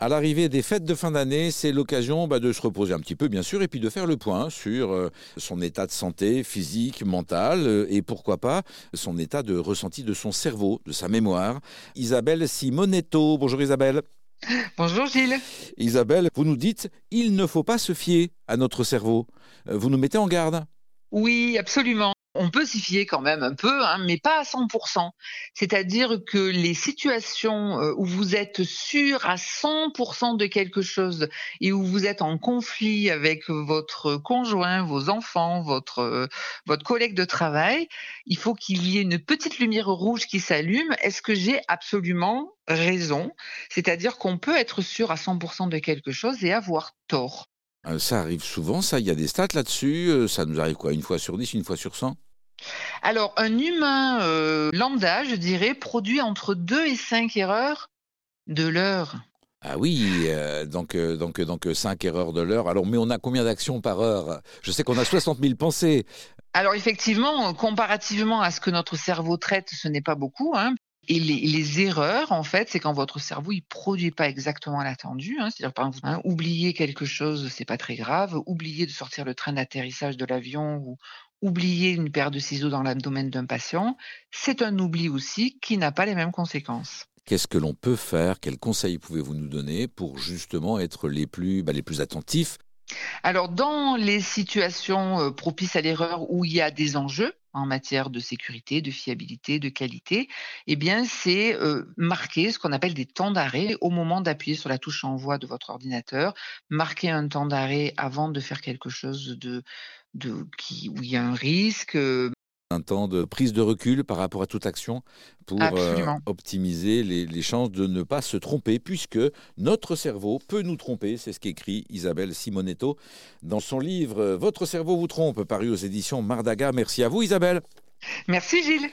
À l'arrivée des fêtes de fin d'année, c'est l'occasion bah, de se reposer un petit peu, bien sûr, et puis de faire le point sur euh, son état de santé physique, mental, euh, et pourquoi pas son état de ressenti de son cerveau, de sa mémoire. Isabelle Simonetto. Bonjour Isabelle. Bonjour Gilles. Isabelle, vous nous dites, il ne faut pas se fier à notre cerveau. Euh, vous nous mettez en garde. Oui, absolument on peut s'y fier quand même un peu, hein, mais pas à 100%. C'est-à-dire que les situations euh, où vous êtes sûr à 100% de quelque chose et où vous êtes en conflit avec votre conjoint, vos enfants, votre, euh, votre collègue de travail, il faut qu'il y ait une petite lumière rouge qui s'allume. Est-ce que j'ai absolument raison? C'est-à-dire qu'on peut être sûr à 100% de quelque chose et avoir tort. Euh, ça arrive souvent, ça. Il y a des stats là-dessus. Ça nous arrive quoi? Une fois sur 10, une fois sur 100 alors, un humain euh, lambda, je dirais, produit entre 2 et 5 erreurs de l'heure. Ah oui, euh, donc, euh, donc, donc 5 erreurs de l'heure. Alors, mais on a combien d'actions par heure? Je sais qu'on a 60 000 pensées. Alors effectivement, comparativement à ce que notre cerveau traite, ce n'est pas beaucoup. Hein. Et les, erreurs, en fait, c'est quand votre cerveau il produit pas exactement l'attendu. Hein. C'est-à-dire, par exemple, hein, oublier quelque chose, c'est pas très grave. Oublier de sortir le train d'atterrissage de l'avion ou, oublier une paire de ciseaux dans l'abdomen d'un patient, c'est un oubli aussi qui n'a pas les mêmes conséquences. Qu'est-ce que l'on peut faire? Quels conseils pouvez-vous nous donner pour justement être les plus, bah, les plus attentifs? Alors, dans les situations euh, propices à l'erreur où il y a des enjeux, en matière de sécurité, de fiabilité, de qualité, eh bien, c'est euh, marquer ce qu'on appelle des temps d'arrêt au moment d'appuyer sur la touche envoi de votre ordinateur, marquer un temps d'arrêt avant de faire quelque chose de, qui, où il y a un risque, euh, un temps de prise de recul par rapport à toute action pour euh, optimiser les, chances de ne pas se tromper, puisque notre cerveau peut nous tromper. C'est ce qu'écrit Isabelle Simonetto dans son livre Votre cerveau vous trompe, paru aux éditions Mardaga. Merci à vous, Isabelle. Merci, Gilles.